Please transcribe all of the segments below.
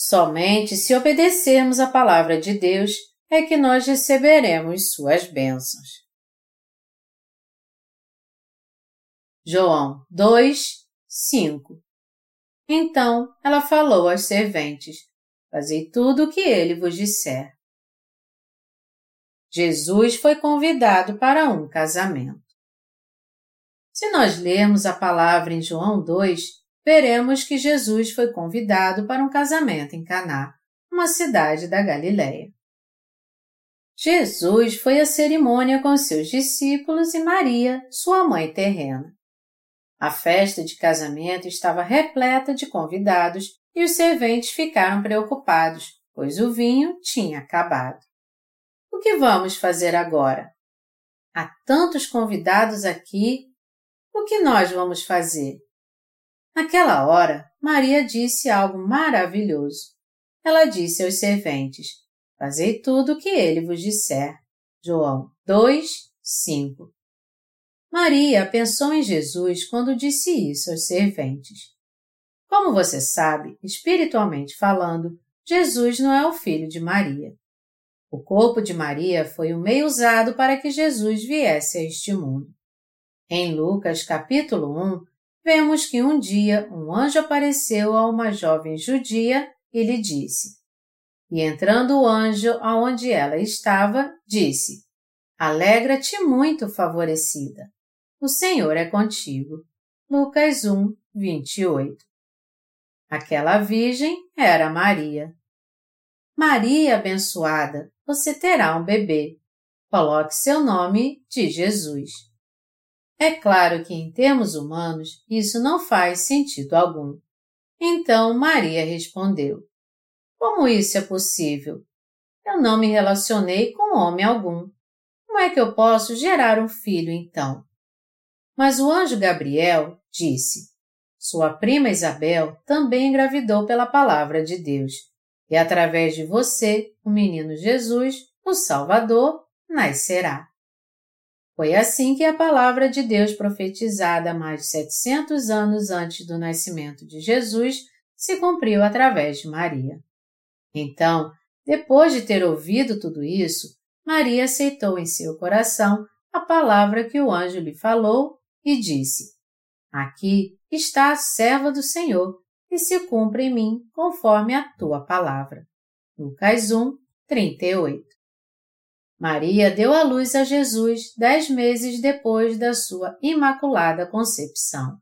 Somente se obedecermos a palavra de Deus é que nós receberemos suas bênçãos. João 2, 5 Então ela falou aos serventes: Fazei tudo o que ele vos disser. Jesus foi convidado para um casamento. Se nós lermos a palavra em João 2, veremos que Jesus foi convidado para um casamento em Caná, uma cidade da Galiléia. Jesus foi à cerimônia com seus discípulos e Maria, sua mãe terrena. A festa de casamento estava repleta de convidados e os serventes ficaram preocupados, pois o vinho tinha acabado. O que vamos fazer agora? Há tantos convidados aqui. O que nós vamos fazer? Naquela hora, Maria disse algo maravilhoso. Ela disse aos serventes: Fazei tudo o que ele vos disser. João 2, 5. Maria pensou em Jesus quando disse isso aos serventes. Como você sabe, espiritualmente falando, Jesus não é o filho de Maria. O corpo de Maria foi o meio usado para que Jesus viesse a este mundo. Em Lucas capítulo 1, vemos que um dia um anjo apareceu a uma jovem judia e lhe disse. E entrando o anjo aonde ela estava, disse: Alegra-te muito, favorecida. O Senhor é contigo. Lucas 1, 28. Aquela virgem era Maria. Maria abençoada, você terá um bebê. Coloque seu nome de Jesus. É claro que, em termos humanos, isso não faz sentido algum. Então Maria respondeu: Como isso é possível? Eu não me relacionei com homem algum. Como é que eu posso gerar um filho então? Mas o anjo Gabriel disse: Sua prima Isabel também engravidou pela palavra de Deus e através de você, o menino Jesus, o Salvador, nascerá. Foi assim que a palavra de Deus profetizada mais de 700 anos antes do nascimento de Jesus se cumpriu através de Maria. Então, depois de ter ouvido tudo isso, Maria aceitou em seu coração a palavra que o anjo lhe falou e disse: Aqui está a serva do Senhor, e se cumpra em mim conforme a tua palavra. Lucas 1, 38. Maria deu à luz a Jesus dez meses depois da sua imaculada concepção.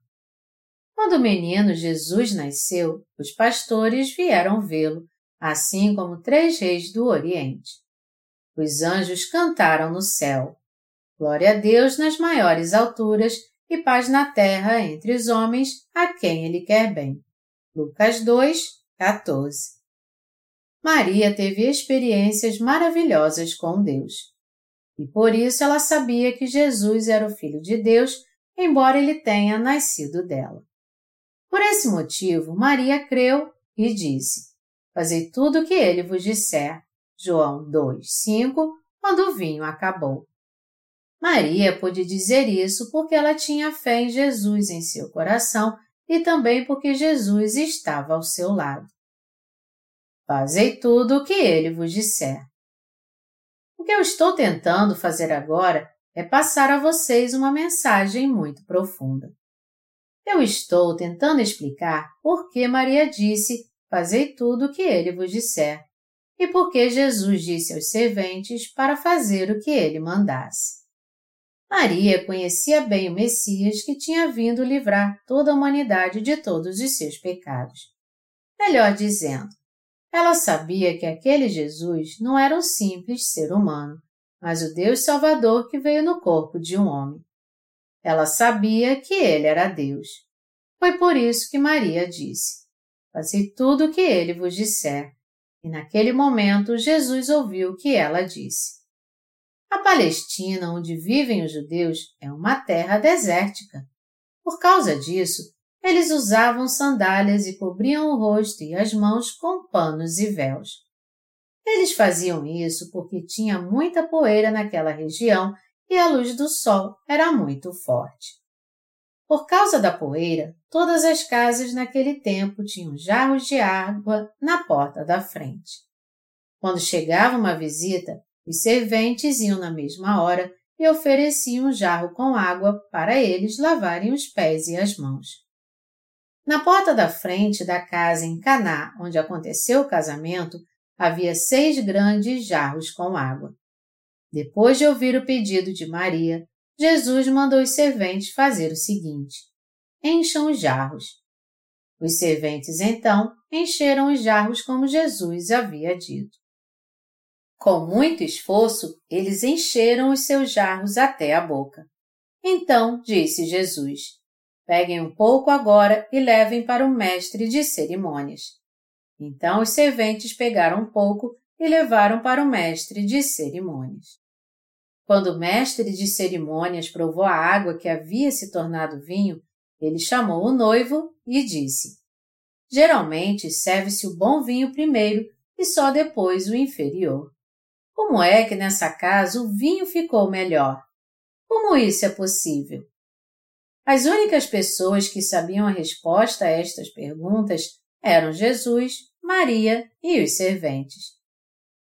Quando o menino Jesus nasceu, os pastores vieram vê-lo, assim como três reis do Oriente. Os anjos cantaram no céu. Glória a Deus nas maiores alturas e paz na terra entre os homens a quem ele quer bem. Lucas 2, 14. Maria teve experiências maravilhosas com Deus. E por isso ela sabia que Jesus era o Filho de Deus, embora ele tenha nascido dela. Por esse motivo, Maria creu e disse: Fazei tudo o que ele vos disser. João 2, 5, quando o vinho acabou. Maria pôde dizer isso porque ela tinha fé em Jesus em seu coração e também porque Jesus estava ao seu lado. Fazei tudo o que ele vos disser. O que eu estou tentando fazer agora é passar a vocês uma mensagem muito profunda. Eu estou tentando explicar por que Maria disse: Fazei tudo o que ele vos disser, e por que Jesus disse aos serventes para fazer o que ele mandasse. Maria conhecia bem o Messias que tinha vindo livrar toda a humanidade de todos os seus pecados. Melhor dizendo, ela sabia que aquele Jesus não era um simples ser humano, mas o Deus Salvador que veio no corpo de um homem. Ela sabia que ele era Deus. Foi por isso que Maria disse: Fazei tudo o que ele vos disser. E naquele momento Jesus ouviu o que ela disse. A Palestina, onde vivem os judeus, é uma terra desértica. Por causa disso, eles usavam sandálias e cobriam o rosto e as mãos com panos e véus. Eles faziam isso porque tinha muita poeira naquela região e a luz do sol era muito forte. Por causa da poeira, todas as casas naquele tempo tinham jarros de água na porta da frente. Quando chegava uma visita, os serventes iam na mesma hora e ofereciam um jarro com água para eles lavarem os pés e as mãos. Na porta da frente da casa em Caná, onde aconteceu o casamento, havia seis grandes jarros com água. Depois de ouvir o pedido de Maria, Jesus mandou os serventes fazer o seguinte: encham os jarros. Os serventes então encheram os jarros como Jesus havia dito. Com muito esforço, eles encheram os seus jarros até a boca. Então disse Jesus: Peguem um pouco agora e levem para o mestre de cerimônias. Então os serventes pegaram um pouco e levaram para o mestre de cerimônias. Quando o mestre de cerimônias provou a água que havia se tornado vinho, ele chamou o noivo e disse: Geralmente serve-se o bom vinho primeiro e só depois o inferior. Como é que nessa casa o vinho ficou melhor? Como isso é possível? As únicas pessoas que sabiam a resposta a estas perguntas eram Jesus, Maria e os serventes.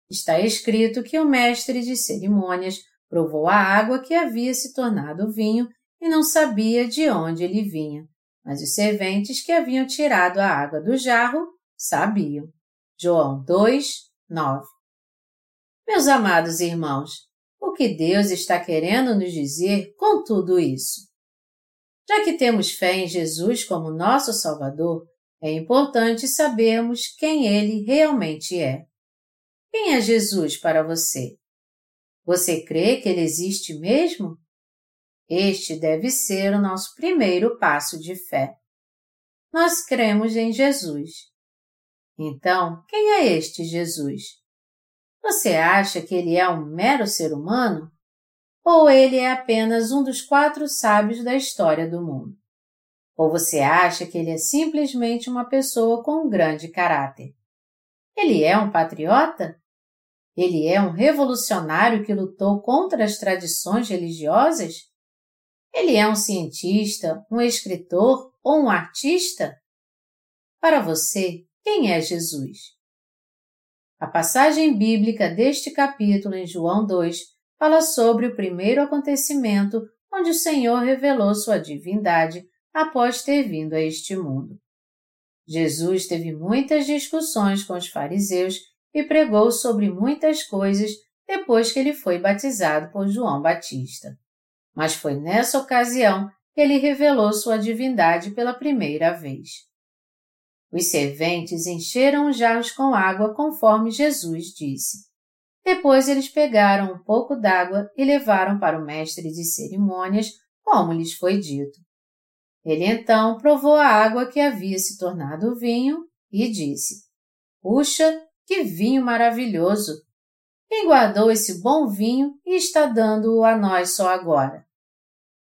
Está escrito que o mestre de cerimônias Provou a água que havia se tornado vinho e não sabia de onde ele vinha, mas os serventes que haviam tirado a água do jarro sabiam. João 2, 9. Meus amados irmãos, o que Deus está querendo nos dizer com tudo isso? Já que temos fé em Jesus como nosso Salvador, é importante sabermos quem Ele realmente é. Quem é Jesus para você? Você crê que ele existe mesmo? Este deve ser o nosso primeiro passo de fé. Nós cremos em Jesus. Então, quem é este Jesus? Você acha que ele é um mero ser humano? Ou ele é apenas um dos quatro sábios da história do mundo? Ou você acha que ele é simplesmente uma pessoa com um grande caráter? Ele é um patriota? Ele é um revolucionário que lutou contra as tradições religiosas? Ele é um cientista, um escritor ou um artista? Para você, quem é Jesus? A passagem bíblica deste capítulo em João 2 fala sobre o primeiro acontecimento onde o Senhor revelou sua divindade após ter vindo a este mundo. Jesus teve muitas discussões com os fariseus e pregou sobre muitas coisas depois que ele foi batizado por João Batista. Mas foi nessa ocasião que ele revelou sua divindade pela primeira vez. Os serventes encheram os jarros com água conforme Jesus disse. Depois eles pegaram um pouco d'água e levaram para o mestre de cerimônias, como lhes foi dito. Ele então provou a água que havia se tornado vinho e disse: Puxa, que vinho maravilhoso! Quem guardou esse bom vinho e está dando-o a nós só agora?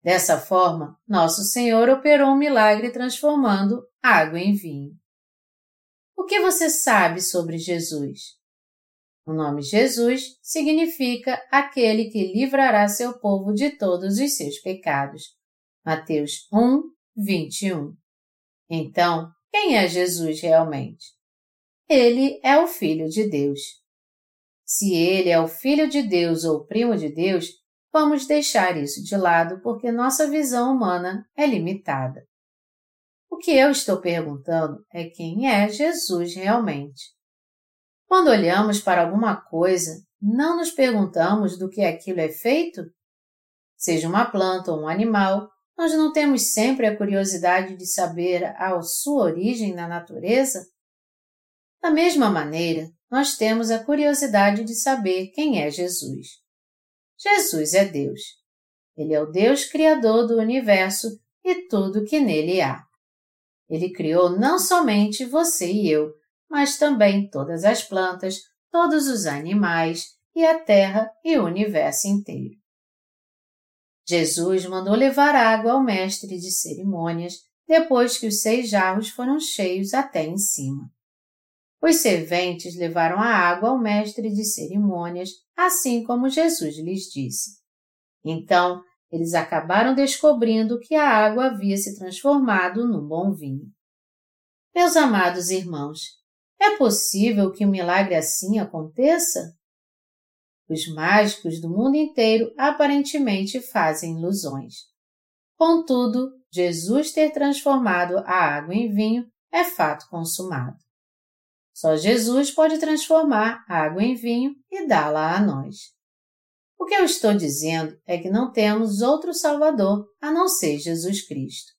Dessa forma, nosso Senhor operou um milagre transformando água em vinho. O que você sabe sobre Jesus? O nome Jesus significa aquele que livrará seu povo de todos os seus pecados. Mateus 1, 21. Então, quem é Jesus realmente? Ele é o Filho de Deus. Se ele é o Filho de Deus ou primo de Deus, vamos deixar isso de lado porque nossa visão humana é limitada. O que eu estou perguntando é quem é Jesus realmente. Quando olhamos para alguma coisa, não nos perguntamos do que aquilo é feito? Seja uma planta ou um animal, nós não temos sempre a curiosidade de saber a sua origem na natureza? Da mesma maneira, nós temos a curiosidade de saber quem é Jesus. Jesus é Deus. Ele é o Deus Criador do universo e tudo que nele há. Ele criou não somente você e eu, mas também todas as plantas, todos os animais e a terra e o universo inteiro. Jesus mandou levar água ao mestre de cerimônias depois que os seis jarros foram cheios até em cima. Os serventes levaram a água ao mestre de cerimônias, assim como Jesus lhes disse. Então, eles acabaram descobrindo que a água havia se transformado num bom vinho. Meus amados irmãos, é possível que um milagre assim aconteça? Os mágicos do mundo inteiro aparentemente fazem ilusões. Contudo, Jesus ter transformado a água em vinho é fato consumado. Só Jesus pode transformar a água em vinho e dá-la a nós. O que eu estou dizendo é que não temos outro Salvador a não ser Jesus Cristo.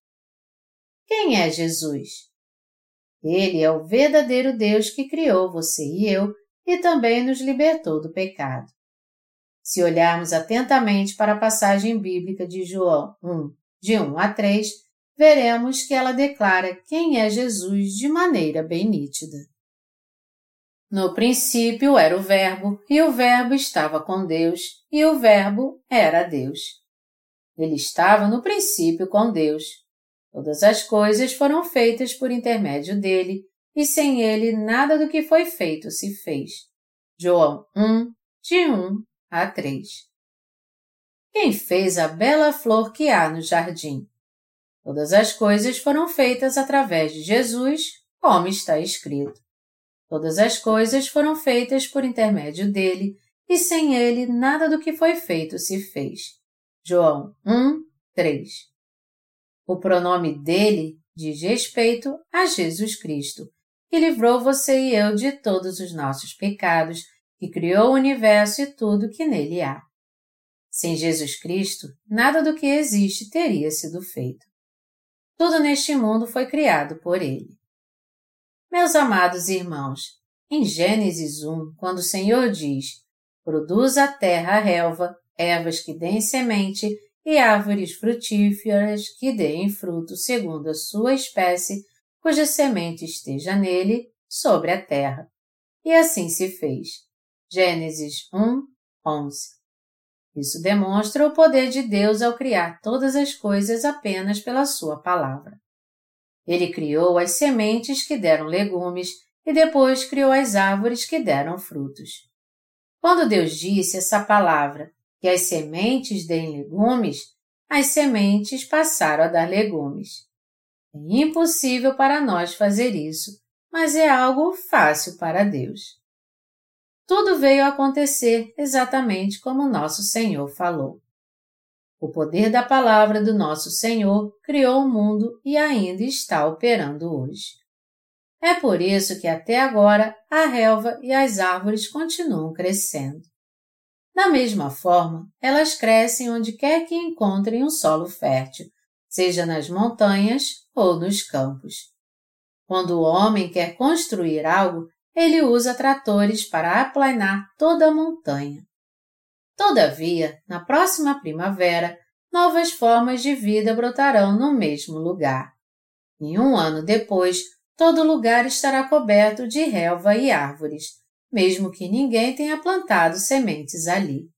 Quem é Jesus? Ele é o verdadeiro Deus que criou você e eu e também nos libertou do pecado. Se olharmos atentamente para a passagem bíblica de João 1, de 1 a 3, veremos que ela declara quem é Jesus de maneira bem nítida. No princípio era o Verbo, e o Verbo estava com Deus, e o Verbo era Deus. Ele estava no princípio com Deus. Todas as coisas foram feitas por intermédio dele, e sem ele nada do que foi feito se fez. João 1, de 1 a 3. Quem fez a bela flor que há no jardim? Todas as coisas foram feitas através de Jesus, como está escrito. Todas as coisas foram feitas por intermédio dele, e sem ele nada do que foi feito se fez. João 1, 3. O pronome dele diz respeito a Jesus Cristo, que livrou você e eu de todos os nossos pecados, que criou o universo e tudo que nele há. Sem Jesus Cristo, nada do que existe teria sido feito. Tudo neste mundo foi criado por ele. Meus amados irmãos, em Gênesis 1, quando o Senhor diz: Produz a terra a relva, ervas que deem semente e árvores frutíferas que deem fruto segundo a sua espécie, cuja semente esteja nele, sobre a terra. E assim se fez. Gênesis 1, 11. Isso demonstra o poder de Deus ao criar todas as coisas apenas pela sua palavra. Ele criou as sementes que deram legumes e depois criou as árvores que deram frutos. Quando Deus disse essa palavra, que as sementes deem legumes, as sementes passaram a dar legumes. É impossível para nós fazer isso, mas é algo fácil para Deus. Tudo veio a acontecer exatamente como nosso Senhor falou. O poder da palavra do nosso Senhor criou o mundo e ainda está operando hoje. É por isso que até agora a relva e as árvores continuam crescendo. Da mesma forma, elas crescem onde quer que encontrem um solo fértil, seja nas montanhas ou nos campos. Quando o homem quer construir algo, ele usa tratores para aplanar toda a montanha. Todavia, na próxima primavera, novas formas de vida brotarão no mesmo lugar. E um ano depois, todo lugar estará coberto de relva e árvores, mesmo que ninguém tenha plantado sementes ali.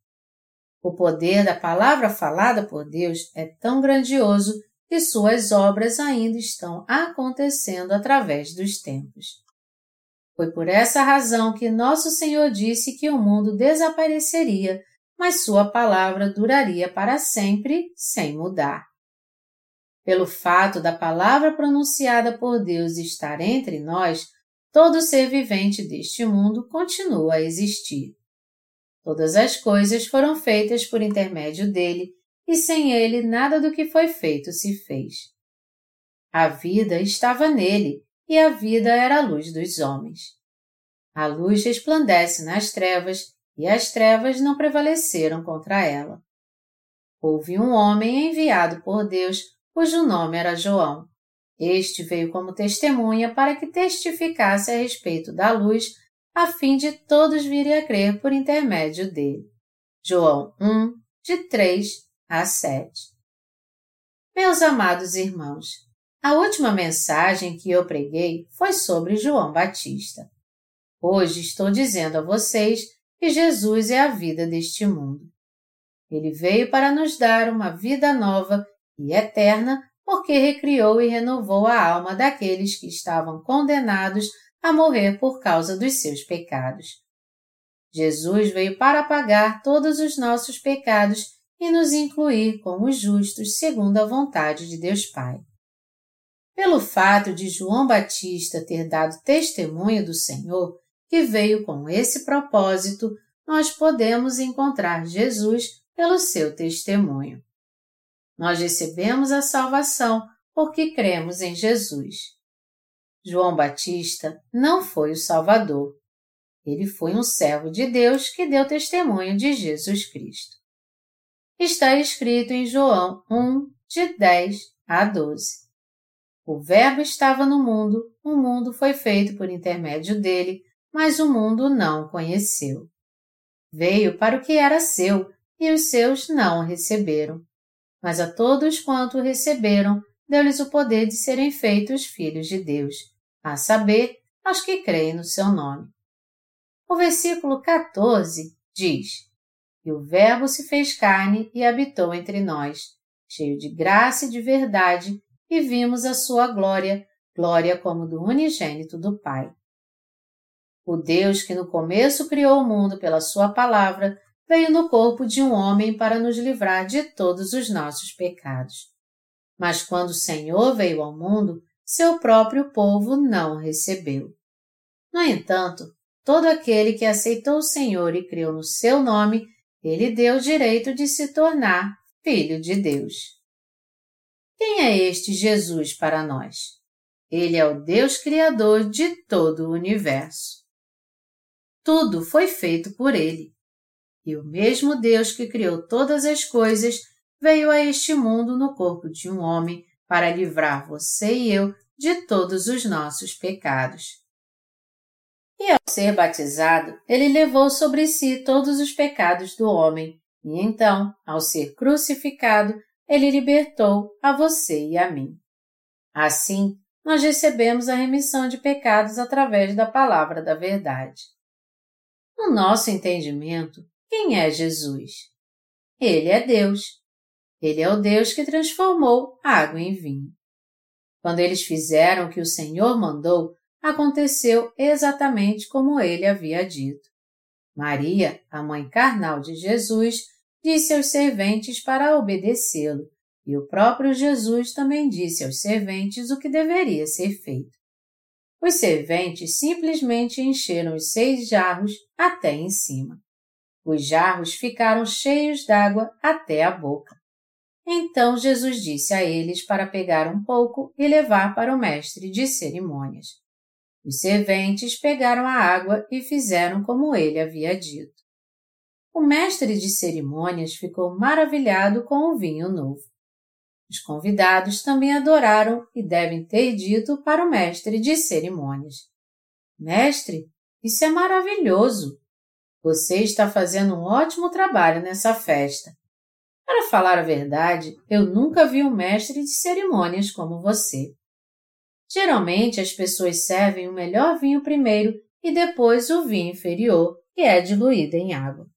O poder da palavra falada por Deus é tão grandioso que suas obras ainda estão acontecendo através dos tempos. Foi por essa razão que nosso Senhor disse que o mundo desapareceria mas sua palavra duraria para sempre sem mudar. Pelo fato da palavra pronunciada por Deus estar entre nós, todo ser vivente deste mundo continua a existir. Todas as coisas foram feitas por intermédio dele, e sem ele nada do que foi feito se fez. A vida estava nele, e a vida era a luz dos homens. A luz resplandece nas trevas, e as trevas não prevaleceram contra ela. Houve um homem enviado por Deus, cujo nome era João. Este veio como testemunha para que testificasse a respeito da luz, a fim de todos virem a crer por intermédio dele. João 1, de 3 a 7. Meus amados irmãos, a última mensagem que eu preguei foi sobre João Batista. Hoje estou dizendo a vocês que Jesus é a vida deste mundo. Ele veio para nos dar uma vida nova e eterna porque recriou e renovou a alma daqueles que estavam condenados a morrer por causa dos seus pecados. Jesus veio para pagar todos os nossos pecados e nos incluir como os justos segundo a vontade de Deus Pai. Pelo fato de João Batista ter dado testemunho do Senhor, que veio com esse propósito, nós podemos encontrar Jesus pelo seu testemunho. Nós recebemos a salvação porque cremos em Jesus. João Batista não foi o Salvador. Ele foi um servo de Deus que deu testemunho de Jesus Cristo. Está escrito em João 1, de 10 a 12. O Verbo estava no mundo, o mundo foi feito por intermédio dele, mas o mundo não o conheceu. Veio para o que era seu, e os seus não o receberam. Mas a todos quanto o receberam, deu-lhes o poder de serem feitos filhos de Deus, a saber, aos que creem no seu nome. O versículo 14 diz: E o Verbo se fez carne e habitou entre nós, cheio de graça e de verdade, e vimos a sua glória, glória como do unigênito do Pai. O Deus que no começo criou o mundo pela Sua palavra veio no corpo de um homem para nos livrar de todos os nossos pecados. Mas quando o Senhor veio ao mundo, seu próprio povo não o recebeu. No entanto, todo aquele que aceitou o Senhor e creu no seu nome, ele deu o direito de se tornar filho de Deus. Quem é este Jesus para nós? Ele é o Deus Criador de todo o universo. Tudo foi feito por ele. E o mesmo Deus que criou todas as coisas veio a este mundo no corpo de um homem para livrar você e eu de todos os nossos pecados. E ao ser batizado, ele levou sobre si todos os pecados do homem, e então, ao ser crucificado, ele libertou a você e a mim. Assim, nós recebemos a remissão de pecados através da palavra da verdade. No nosso entendimento, quem é Jesus? Ele é Deus. Ele é o Deus que transformou água em vinho. Quando eles fizeram o que o Senhor mandou, aconteceu exatamente como ele havia dito. Maria, a mãe carnal de Jesus, disse aos serventes para obedecê-lo, e o próprio Jesus também disse aos serventes o que deveria ser feito. Os serventes simplesmente encheram os seis jarros até em cima. Os jarros ficaram cheios d'água até a boca. Então Jesus disse a eles para pegar um pouco e levar para o mestre de cerimônias. Os serventes pegaram a água e fizeram como ele havia dito. O mestre de cerimônias ficou maravilhado com o vinho novo. Os convidados também adoraram e devem ter dito para o mestre de cerimônias: Mestre, isso é maravilhoso! Você está fazendo um ótimo trabalho nessa festa. Para falar a verdade, eu nunca vi um mestre de cerimônias como você. Geralmente as pessoas servem o melhor vinho primeiro e depois o vinho inferior, que é diluído em água.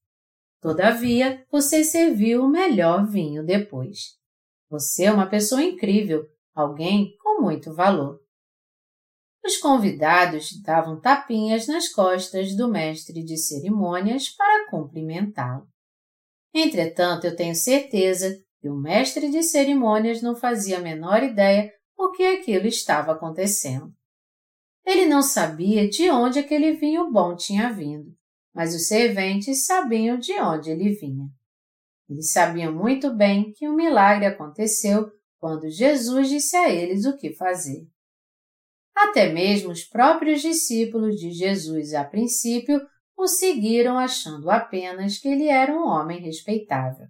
Todavia, você serviu o melhor vinho depois. Você é uma pessoa incrível, alguém com muito valor. Os convidados davam tapinhas nas costas do mestre de cerimônias para cumprimentá-lo. Entretanto, eu tenho certeza que o mestre de cerimônias não fazia a menor ideia por que aquilo estava acontecendo. Ele não sabia de onde aquele vinho bom tinha vindo, mas os serventes sabiam de onde ele vinha. Eles sabiam muito bem que um milagre aconteceu quando Jesus disse a eles o que fazer. Até mesmo os próprios discípulos de Jesus, a princípio, o seguiram achando apenas que ele era um homem respeitável.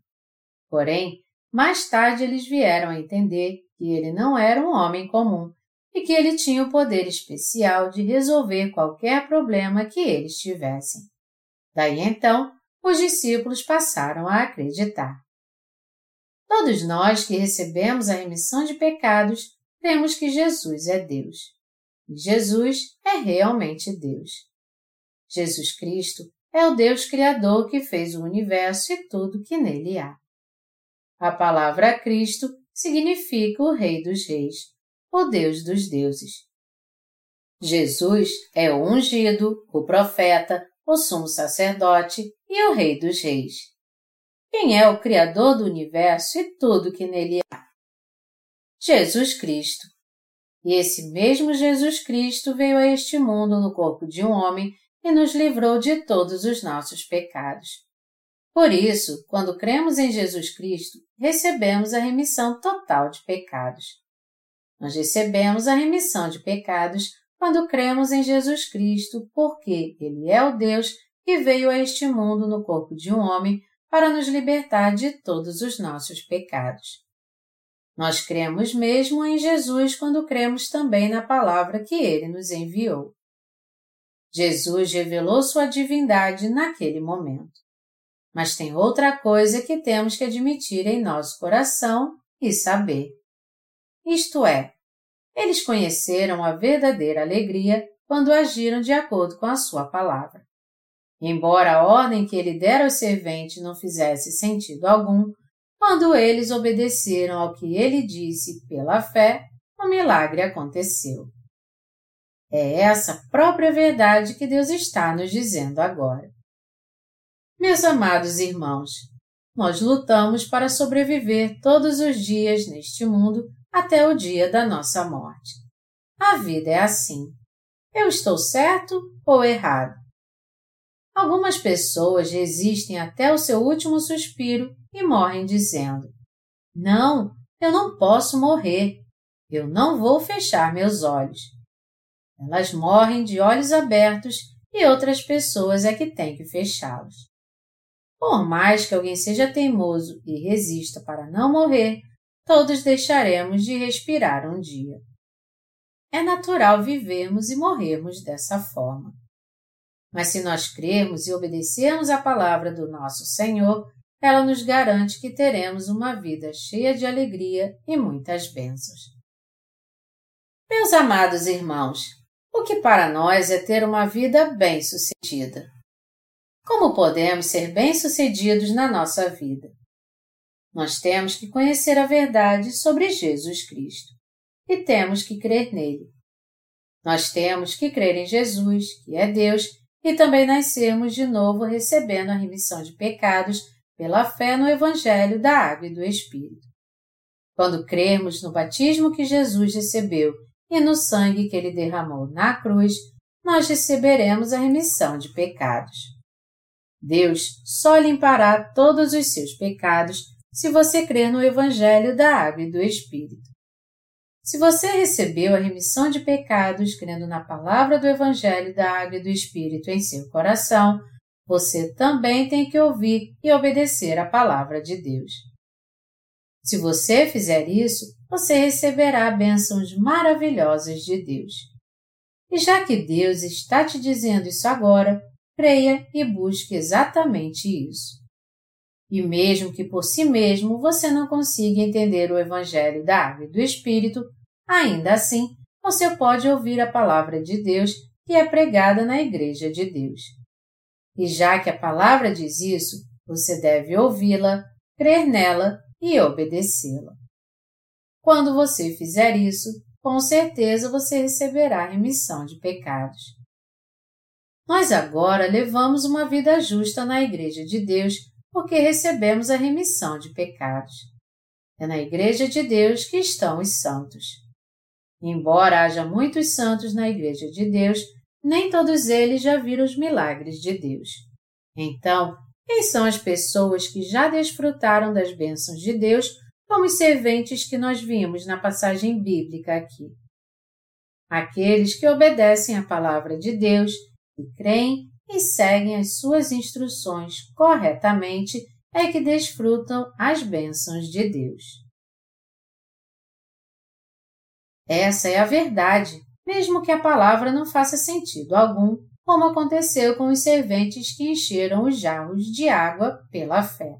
Porém, mais tarde eles vieram a entender que ele não era um homem comum e que ele tinha o poder especial de resolver qualquer problema que eles tivessem. Daí então, os discípulos passaram a acreditar. Todos nós que recebemos a remissão de pecados cremos que Jesus é Deus. Jesus é realmente Deus. Jesus Cristo é o Deus Criador que fez o universo e tudo que nele há. A palavra Cristo significa o Rei dos Reis, o Deus dos deuses. Jesus é o ungido, o profeta, o sumo sacerdote e o Rei dos Reis. quem é o Criador do universo e tudo que nele há? Jesus Cristo. E esse mesmo Jesus Cristo veio a este mundo no corpo de um homem e nos livrou de todos os nossos pecados. Por isso, quando cremos em Jesus Cristo, recebemos a remissão total de pecados. Nós recebemos a remissão de pecados quando cremos em Jesus Cristo, porque Ele é o Deus que veio a este mundo no corpo de um homem para nos libertar de todos os nossos pecados. Nós cremos mesmo em Jesus quando cremos também na palavra que ele nos enviou. Jesus revelou sua divindade naquele momento. Mas tem outra coisa que temos que admitir em nosso coração e saber. Isto é, eles conheceram a verdadeira alegria quando agiram de acordo com a sua palavra. Embora a ordem que ele dera aos serventes não fizesse sentido algum, quando eles obedeceram ao que ele disse pela fé, o milagre aconteceu. É essa própria verdade que Deus está nos dizendo agora. Meus amados irmãos, nós lutamos para sobreviver todos os dias neste mundo até o dia da nossa morte. A vida é assim. Eu estou certo ou errado? Algumas pessoas resistem até o seu último suspiro e morrem dizendo: Não, eu não posso morrer. Eu não vou fechar meus olhos. Elas morrem de olhos abertos e outras pessoas é que têm que fechá-los. Por mais que alguém seja teimoso e resista para não morrer, todos deixaremos de respirar um dia. É natural vivermos e morrermos dessa forma. Mas se nós crermos e obedecermos à palavra do nosso Senhor, ela nos garante que teremos uma vida cheia de alegria e muitas bênçãos. Meus amados irmãos, o que para nós é ter uma vida bem-sucedida? Como podemos ser bem-sucedidos na nossa vida? Nós temos que conhecer a verdade sobre Jesus Cristo e temos que crer nele. Nós temos que crer em Jesus, que é Deus, e também nascermos de novo recebendo a remissão de pecados pela fé no Evangelho da Água e do Espírito. Quando crermos no batismo que Jesus recebeu e no sangue que ele derramou na cruz, nós receberemos a remissão de pecados. Deus só limpará todos os seus pecados se você crer no Evangelho da Água e do Espírito. Se você recebeu a remissão de pecados crendo na palavra do Evangelho da Água e do Espírito em seu coração, você também tem que ouvir e obedecer a palavra de Deus. Se você fizer isso, você receberá bênçãos maravilhosas de Deus. E já que Deus está te dizendo isso agora, creia e busque exatamente isso. E mesmo que por si mesmo você não consiga entender o Evangelho da Água e do Espírito, ainda assim você pode ouvir a palavra de Deus que é pregada na Igreja de Deus. E já que a palavra diz isso, você deve ouvi-la, crer nela e obedecê-la. Quando você fizer isso, com certeza você receberá remissão de pecados. Nós agora levamos uma vida justa na Igreja de Deus porque recebemos a remissão de pecados. É na Igreja de Deus que estão os santos. Embora haja muitos santos na Igreja de Deus, nem todos eles já viram os milagres de Deus. Então, quem são as pessoas que já desfrutaram das bênçãos de Deus, como os serventes que nós vimos na passagem bíblica aqui? Aqueles que obedecem à palavra de Deus e creem e seguem as suas instruções corretamente é que desfrutam as bênçãos de Deus. Essa é a verdade mesmo que a palavra não faça sentido algum, como aconteceu com os serventes que encheram os jarros de água pela fé.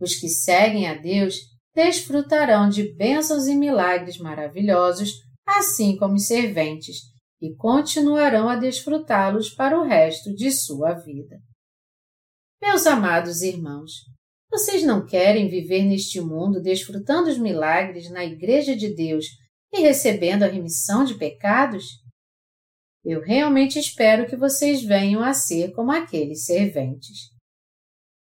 Os que seguem a Deus desfrutarão de bênçãos e milagres maravilhosos, assim como os serventes, e continuarão a desfrutá-los para o resto de sua vida. Meus amados irmãos, vocês não querem viver neste mundo desfrutando os milagres na Igreja de Deus e recebendo a remissão de pecados? Eu realmente espero que vocês venham a ser como aqueles serventes.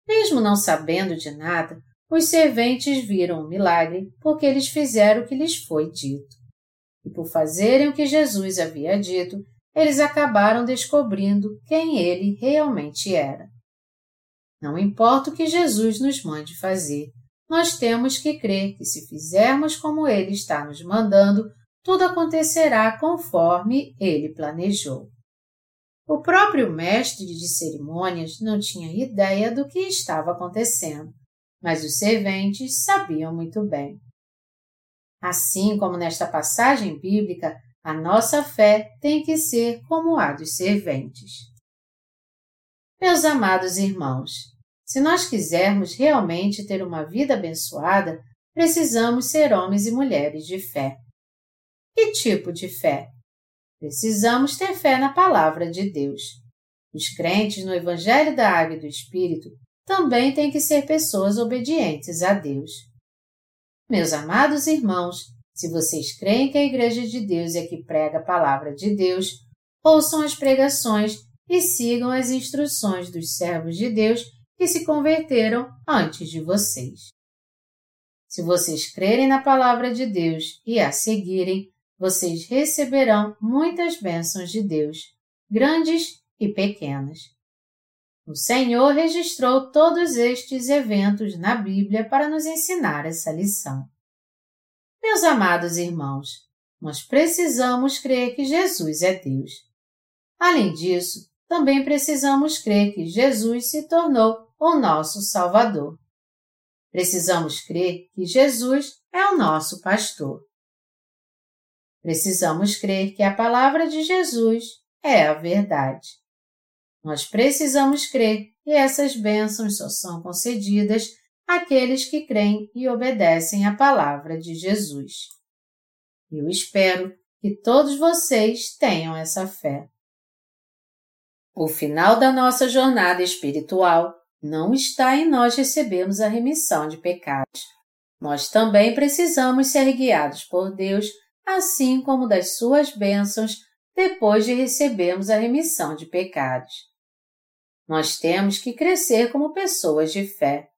Mesmo não sabendo de nada, os serventes viram o milagre porque eles fizeram o que lhes foi dito. E por fazerem o que Jesus havia dito, eles acabaram descobrindo quem ele realmente era. Não importa o que Jesus nos mande fazer, nós temos que crer que se fizermos como ele está nos mandando, tudo acontecerá conforme ele planejou. O próprio mestre de cerimônias não tinha ideia do que estava acontecendo, mas os serventes sabiam muito bem. Assim como nesta passagem bíblica, a nossa fé tem que ser como a dos serventes. Meus amados irmãos, se nós quisermos realmente ter uma vida abençoada, precisamos ser homens e mulheres de fé. Que tipo de fé? Precisamos ter fé na palavra de Deus. Os crentes no Evangelho da Água e do Espírito também têm que ser pessoas obedientes a Deus. Meus amados irmãos, se vocês creem que a Igreja de Deus é que prega a palavra de Deus, ouçam as pregações e sigam as instruções dos servos de Deus que se converteram antes de vocês. Se vocês crerem na palavra de Deus e a seguirem, vocês receberão muitas bênçãos de Deus, grandes e pequenas. O Senhor registrou todos estes eventos na Bíblia para nos ensinar essa lição. Meus amados irmãos, nós precisamos crer que Jesus é Deus. Além disso, também precisamos crer que Jesus se tornou o nosso Salvador. Precisamos crer que Jesus é o nosso pastor. Precisamos crer que a palavra de Jesus é a verdade. Nós precisamos crer que essas bênçãos só são concedidas àqueles que creem e obedecem à palavra de Jesus. Eu espero que todos vocês tenham essa fé. O final da nossa jornada espiritual não está em nós recebermos a remissão de pecados. Nós também precisamos ser guiados por Deus assim como das suas bênçãos depois de recebermos a remissão de pecados. Nós temos que crescer como pessoas de fé.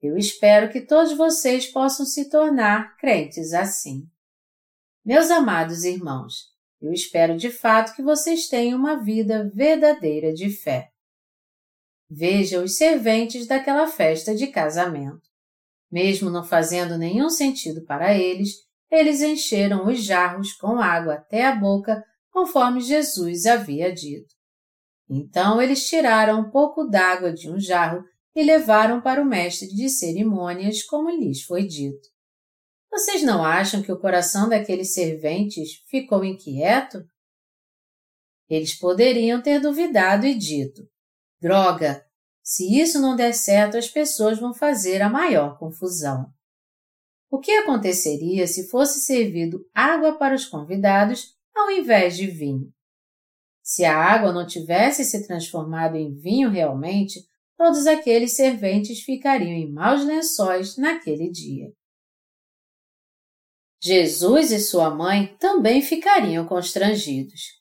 Eu espero que todos vocês possam se tornar crentes assim. Meus amados irmãos, eu espero de fato que vocês tenham uma vida verdadeira de fé. Veja os serventes daquela festa de casamento. Mesmo não fazendo nenhum sentido para eles, eles encheram os jarros com água até a boca, conforme Jesus havia dito. Então eles tiraram um pouco d'água de um jarro e levaram para o mestre de cerimônias, como lhes foi dito. Vocês não acham que o coração daqueles serventes ficou inquieto? Eles poderiam ter duvidado e dito: Droga! Se isso não der certo, as pessoas vão fazer a maior confusão. O que aconteceria se fosse servido água para os convidados ao invés de vinho? Se a água não tivesse se transformado em vinho realmente, todos aqueles serventes ficariam em maus lençóis naquele dia. Jesus e sua mãe também ficariam constrangidos.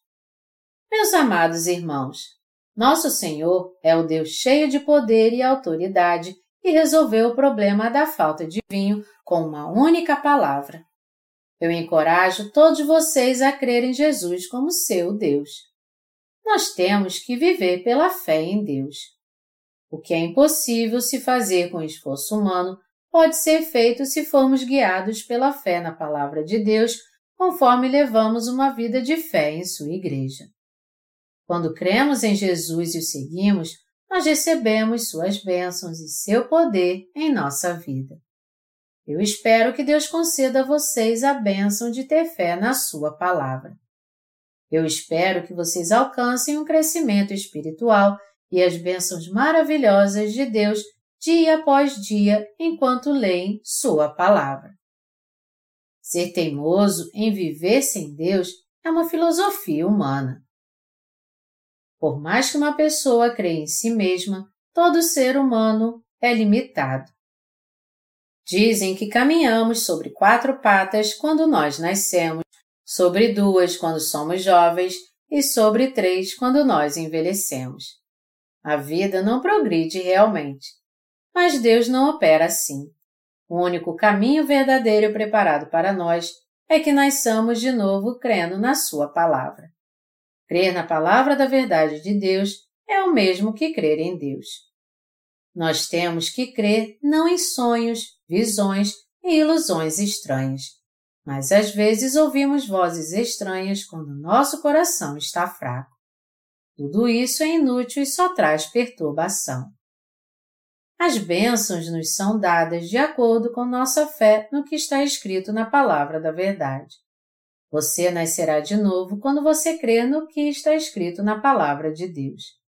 Meus amados irmãos, nosso Senhor é o Deus cheio de poder e autoridade e resolveu o problema da falta de vinho com uma única palavra. Eu encorajo todos vocês a crer em Jesus como seu Deus. Nós temos que viver pela fé em Deus. O que é impossível se fazer com esforço humano pode ser feito se formos guiados pela fé na Palavra de Deus, conforme levamos uma vida de fé em Sua Igreja. Quando cremos em Jesus e o seguimos, nós recebemos suas bênçãos e seu poder em nossa vida. Eu espero que Deus conceda a vocês a bênção de ter fé na Sua palavra. Eu espero que vocês alcancem um crescimento espiritual e as bênçãos maravilhosas de Deus dia após dia enquanto leem Sua palavra. Ser teimoso em viver sem Deus é uma filosofia humana. Por mais que uma pessoa creia em si mesma, todo ser humano é limitado. Dizem que caminhamos sobre quatro patas quando nós nascemos, sobre duas quando somos jovens e sobre três quando nós envelhecemos. A vida não progride realmente. mas Deus não opera assim. O único caminho verdadeiro preparado para nós é que nasçamos de novo crendo na Sua palavra. Crer na palavra da verdade de Deus é o mesmo que crer em Deus. Nós temos que crer não em sonhos, visões e ilusões estranhas, mas às vezes ouvimos vozes estranhas quando nosso coração está fraco. Tudo isso é inútil e só traz perturbação. As bênçãos nos são dadas de acordo com nossa fé no que está escrito na palavra da verdade. Você nascerá de novo quando você crê no que está escrito na palavra de Deus.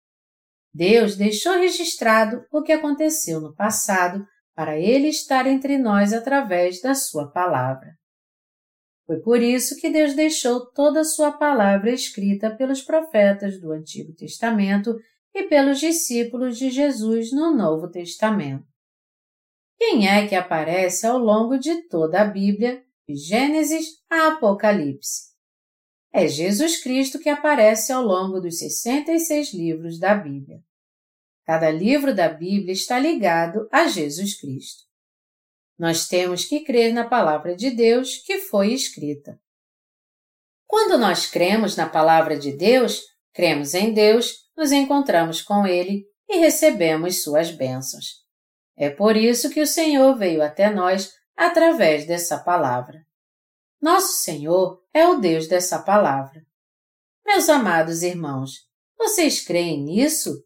Deus deixou registrado o que aconteceu no passado para Ele estar entre nós através da Sua palavra. Foi por isso que Deus deixou toda a Sua palavra escrita pelos profetas do Antigo Testamento e pelos discípulos de Jesus no Novo Testamento. Quem é que aparece ao longo de toda a Bíblia de Gênesis a Apocalipse. É Jesus Cristo que aparece ao longo dos 66 livros da Bíblia. Cada livro da Bíblia está ligado a Jesus Cristo. Nós temos que crer na palavra de Deus que foi escrita. Quando nós cremos na palavra de Deus, cremos em Deus, nos encontramos com Ele e recebemos suas bênçãos. É por isso que o Senhor veio até nós através dessa palavra. Nosso Senhor é o Deus dessa palavra. Meus amados irmãos, vocês creem nisso?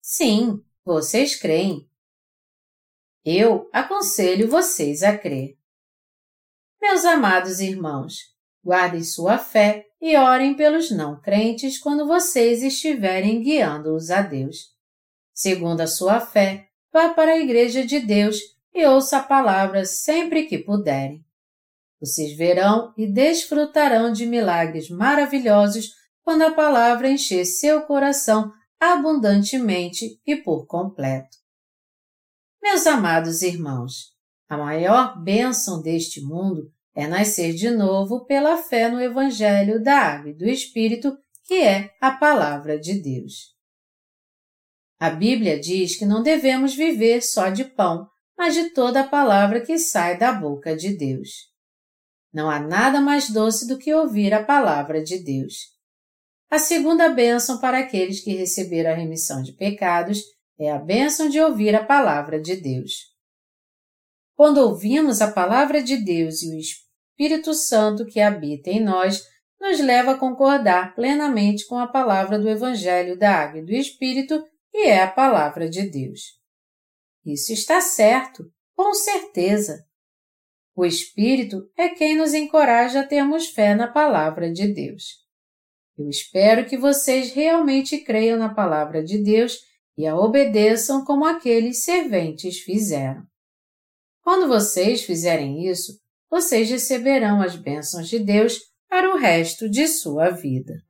Sim, vocês creem. Eu aconselho vocês a crer. Meus amados irmãos, guardem sua fé e orem pelos não crentes quando vocês estiverem guiando-os a Deus. Segundo a sua fé, vá para a Igreja de Deus e ouça a palavra sempre que puderem. Vocês verão e desfrutarão de milagres maravilhosos quando a palavra encher seu coração abundantemente e por completo. Meus amados irmãos, a maior bênção deste mundo é nascer de novo pela fé no Evangelho da Água e do Espírito, que é a Palavra de Deus. A Bíblia diz que não devemos viver só de pão, mas de toda a palavra que sai da boca de Deus. Não há nada mais doce do que ouvir a palavra de Deus. A segunda bênção para aqueles que receberam a remissão de pecados é a bênção de ouvir a palavra de Deus. Quando ouvimos a palavra de Deus e o Espírito Santo que habita em nós, nos leva a concordar plenamente com a palavra do Evangelho da Água e do Espírito, que é a palavra de Deus. Isso está certo, com certeza. O Espírito é quem nos encoraja a termos fé na palavra de Deus. Eu espero que vocês realmente creiam na palavra de Deus e a obedeçam como aqueles serventes fizeram. Quando vocês fizerem isso, vocês receberão as bênçãos de Deus para o resto de sua vida.